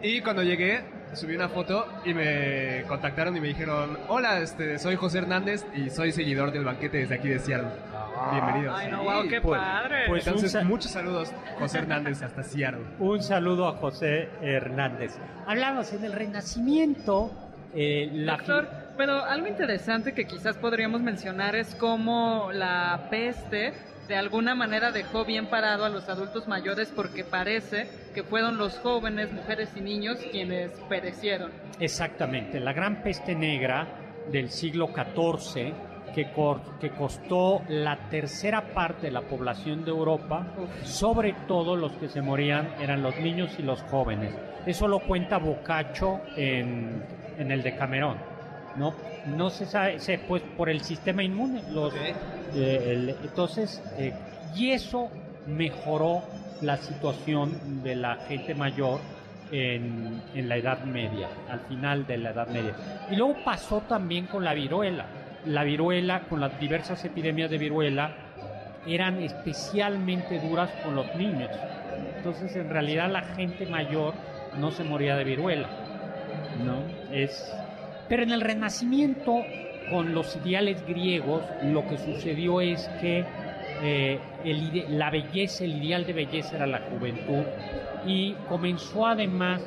Y cuando llegué, subí una foto y me contactaron y me dijeron, hola, este, soy José Hernández y soy seguidor del banquete desde aquí de Seattle. Bienvenidos. Ay, no, wow, qué pues- padre. pues- Entonces, muchos saludos, José Hernández, hasta Seattle. Un saludo a José Hernández. Hablamos en el Renacimiento. eh, la Doctor, pero algo interesante que quizás podríamos mencionar es cómo la peste de alguna manera dejó bien parado a los adultos mayores porque parece que fueron los jóvenes, mujeres y niños quienes perecieron. Exactamente, la gran peste negra del siglo XIV que, que costó la tercera parte de la población de Europa, sobre todo los que se morían eran los niños y los jóvenes. Eso lo cuenta Boccaccio en, en el Decamerón. ¿No? No se sabe, pues por el sistema inmune. Los, eh, entonces, eh, y eso mejoró la situación de la gente mayor en, en, la Edad Media, al final de la Edad Media. Y luego pasó también con la viruela. La viruela, con las diversas epidemias de viruela, eran especialmente duras con los niños. Entonces, en realidad, la gente mayor no se moría de viruela. ¿no? Es, pero en el Renacimiento, con los ideales griegos, lo que sucedió es que eh, la belleza, el ideal de belleza era la juventud y comenzó además,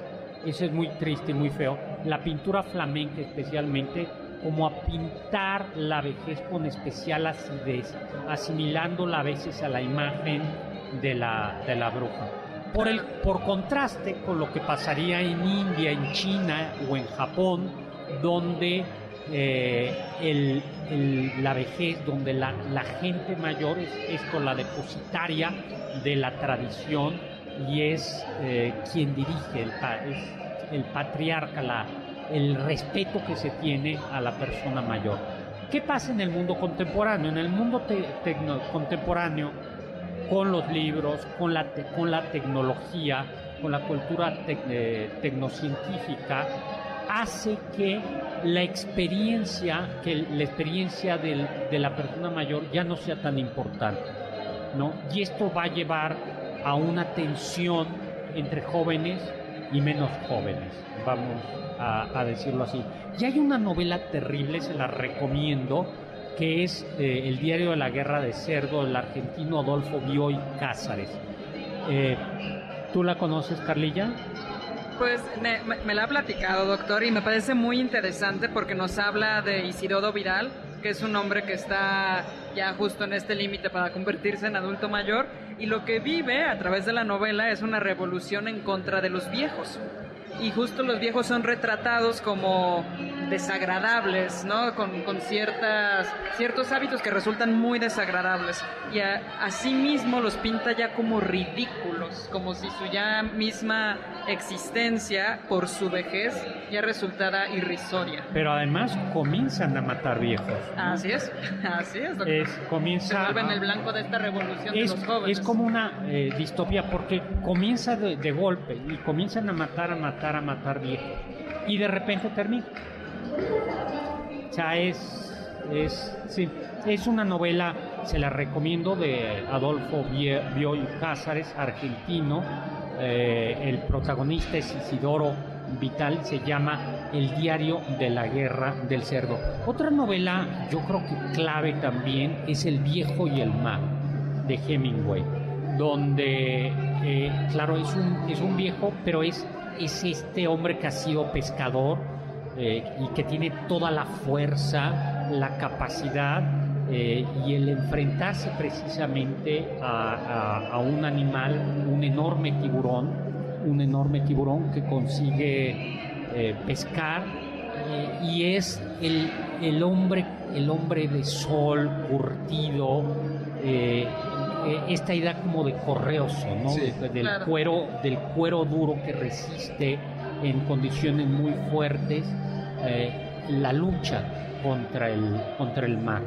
eso es muy triste y muy feo, la pintura flamenca especialmente, como a pintar la vejez con especial acidez, asimilándola a veces a la imagen de la, de la bruja. Por, el, por contraste con lo que pasaría en India, en China o en Japón, donde eh, la vejez, donde la, gente mayor es esto, la depositaria de la tradición y es eh, quien dirige, el, es el patriarca, el respeto que se tiene a la persona mayor. ¿Qué pasa en el mundo contemporáneo? En el mundo contemporáneo, con los libros, con la, con la tecnología, con la cultura eh, tecnocientífica, hace que la experiencia, que la experiencia de la persona mayor ya no sea tan importante, ¿no? Y esto va a llevar a una tensión entre jóvenes y menos jóvenes, vamos a, decirlo así. Y hay una novela terrible, se la recomiendo, que es eh, El diario de la guerra de cerdo del argentino Adolfo Bioy Cázares. Eh, ¿Tú la conoces, Carlilla? Pues me, la ha platicado, doctor, y me parece muy interesante porque nos habla de Isidoro Vidal, que es un hombre que está ya justo en este límite para convertirse en adulto mayor, y lo que vive a través de la novela es una revolución en contra de los viejos. Y justo los viejos son retratados como desagradables, ¿no? Con, con ciertas, ciertos hábitos que resultan muy desagradables. Y a, asimismo los pinta ya como ridículos, como si su ya misma existencia, por su vejez, ya resultara irrisoria. Pero además comienzan a matar viejos. Así es, así es. es comienza Se vuelven el blanco de esta revolución de los jóvenes. Es como una eh, distopía porque comienza de, de golpe y comienzan a matar, a matar a matar viejos. Y de repente termina. O es, es, sí, es una novela, se la recomiendo, de Adolfo Bioy Cázares, argentino. Eh, el protagonista es Isidoro Vital, se llama El diario de la guerra del cerdo. Otra novela, yo creo que clave también, es El viejo y el mar, de Hemingway, donde, eh, claro, es un, es un viejo, pero es es este hombre que ha sido pescador eh, y que tiene toda la fuerza, la capacidad eh, y el enfrentarse precisamente a, un animal, un enorme tiburón, un enorme tiburón que consigue eh, pescar y es el, hombre, el hombre de sol curtido, eh, esta idea como de correoso, ¿no? del cuero, del cuero duro que resiste en condiciones muy fuertes eh, la lucha contra el contra el mar.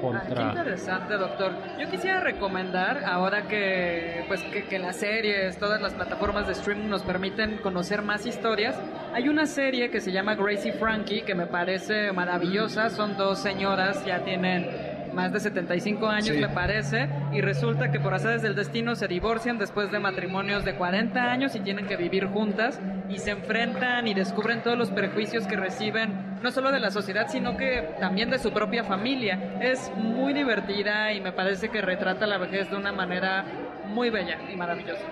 Contra... Ah, qué interesante, doctor. Yo quisiera recomendar, ahora que, pues, que, las series, todas las plataformas de streaming nos permiten conocer más historias, hay una serie que se llama Gracie Frankie que me parece maravillosa. Son dos señoras, ya tienen más de 75 años me parece, y resulta que por azares del destino se divorcian después de matrimonios de 40 años y tienen que vivir juntas y se enfrentan y descubren todos los perjuicios que reciben, no solo de la sociedad, sino que también de su propia familia. Es muy divertida y me parece que retrata la vejez de una manera muy bella y maravillosa.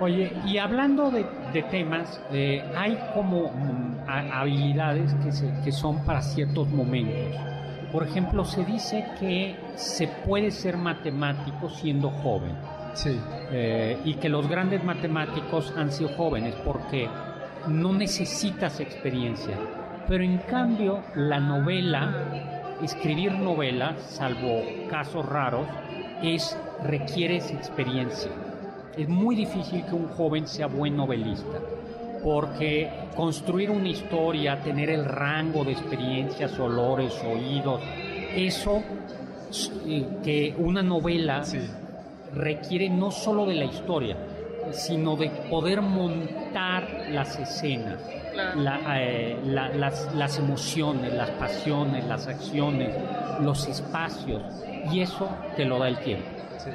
Oye, y hablando de, temas, eh, hay como mm, habilidades que, se, que son para ciertos momentos Por ejemplo, se dice que se puede ser matemático siendo joven. Sí. Eh, y que los grandes matemáticos han sido jóvenes porque no necesitas experiencia. Pero en cambio, la novela, escribir novelas, salvo casos raros, es requieres experiencia. Es muy difícil que un joven sea buen novelista, porque construir una historia, tener el rango de experiencias, olores, oídos, eso eh, que una novela requiere no solo de la historia, sino de poder montar las escenas, eh, las, las emociones, las pasiones, las acciones, los espacios, y eso te lo da el tiempo. Sí.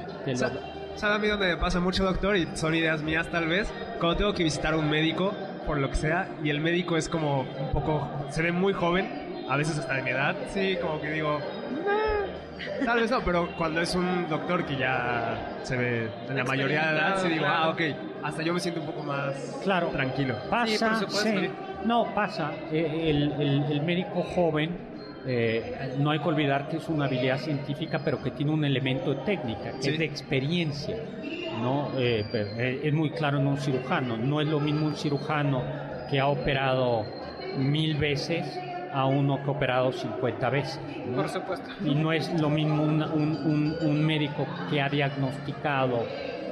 ¿Sabe a mí donde me pasa mucho, doctor? Y son ideas mías tal vez. Cuando tengo que visitar a un médico, por lo que sea, y el médico es como un poco, se ve muy joven, a veces hasta de mi edad, sí, como que digo, Tal vez no, pero cuando es un doctor que ya se ve en la mayoría de edad, sí digo, ah, ok, hasta yo me siento un poco más claro. tranquilo. Pasa, sí, no, pasa. Eh, el, el, médico joven, eh, no hay que olvidar que es una habilidad científica, pero que tiene un elemento de técnica, que es de experiencia. ¿no? Eh, es muy claro en un cirujano. No es lo mismo un cirujano que ha operado mil veces a uno que ha operado 50 veces. Por supuesto. Y no es lo mismo un, un, un, médico que ha diagnosticado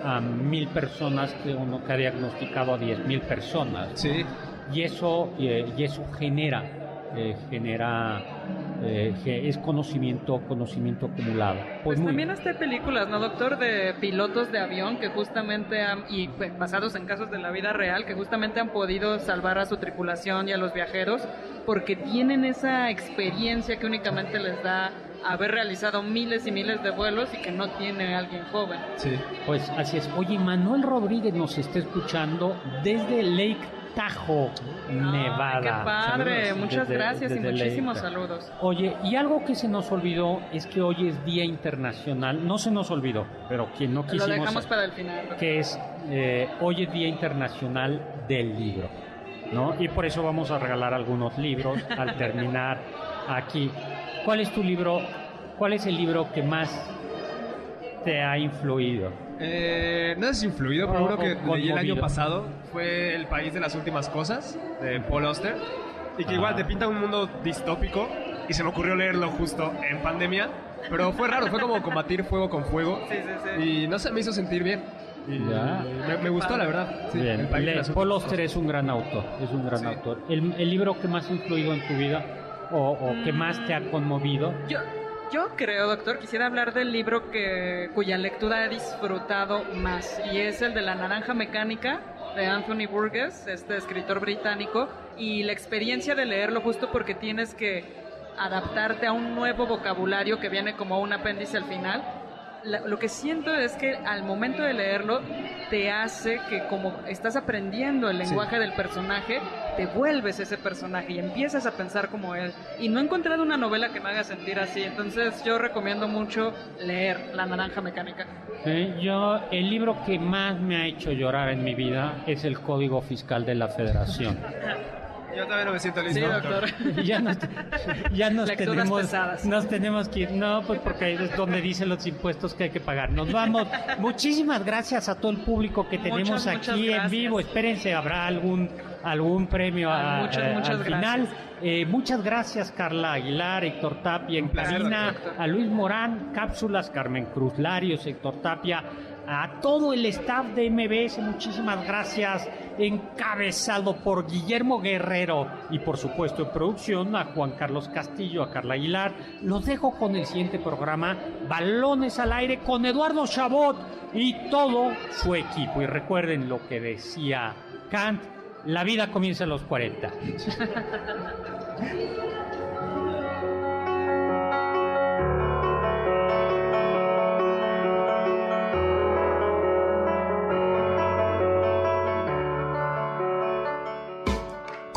a mil personas que uno que ha diagnosticado a diez mil personas. Sí. Y eso, eh, y eso genera, eh, genera eh, es conocimiento, conocimiento acumulado. Pues, pues también hay películas, ¿no, doctor? De pilotos de avión que justamente han, y pues, basados en casos de la vida real, que justamente han podido salvar a su tripulación y a los viajeros porque tienen esa experiencia que únicamente les da haber realizado miles y miles de vuelos y que no tiene alguien joven. Sí. Pues así es. Oye, Manuel Rodríguez nos está escuchando desde Lake Tajo, Nevada. ¡Qué padre! Muchas gracias y muchísimos saludos. Oye, y algo que se nos olvidó es que hoy es Día Internacional, no se nos olvidó, pero quien no quisimos... Lo dejamos para el final. Que es, eh, hoy es Día Internacional del Libro, ¿no? Y por eso vamos a regalar algunos libros al terminar aquí. ¿Cuál es tu libro, cuál es el libro que más te ha influido? Eh, no es influido, pero uno que leí el año pasado fue El País de las Últimas Cosas, de Paul Auster, y que igual te pinta un mundo distópico, y se me ocurrió leerlo justo en pandemia, pero fue raro, fue como combatir fuego con fuego, y no se me hizo sentir bien. Y me, gustó, la verdad. bien. Paul Auster es un gran autor, es un gran autor. El, el, libro que más ha influido en tu vida o, o que más te ha conmovido? Yo, yo creo, doctor, quisiera hablar del libro que, cuya lectura he disfrutado más y es el de La Naranja Mecánica de Anthony Burgess, este escritor británico, y la experiencia de leerlo justo porque tienes que adaptarte a un nuevo vocabulario que viene como un apéndice al final lo que siento es que al momento de leerlo te hace que como estás aprendiendo el lenguaje del personaje, te vuelves ese personaje y empiezas a pensar como él. Y no he encontrado una novela que me haga sentir así, entonces yo recomiendo mucho leer La Naranja Mecánica. yo, el libro que más me ha hecho llorar en mi vida es el Código Fiscal de la Federación. Yo también no me siento listo. Sí, doctor. ya nos, ya nos tenemos, nos tenemos que ir. No, pues porque es donde dicen los impuestos que hay que pagar. Nos vamos. Muchísimas gracias a todo el público que tenemos aquí en vivo. Espérense, habrá algún algún premio a, al final. Eh, muchas gracias Carla Aguilar, Héctor Tapia en cabina, a Luis Morán, Cápsulas, Carmen Cruz Larios, Héctor Tapia, a todo el staff de MBS, muchísimas gracias, encabezado por Guillermo Guerrero y por supuesto en producción a Juan Carlos Castillo, a Carla Aguilar. Los dejo con el siguiente programa, Balones al aire con Eduardo Chabot y todo su equipo. Y recuerden lo que decía Kant, la vida comienza a los 40.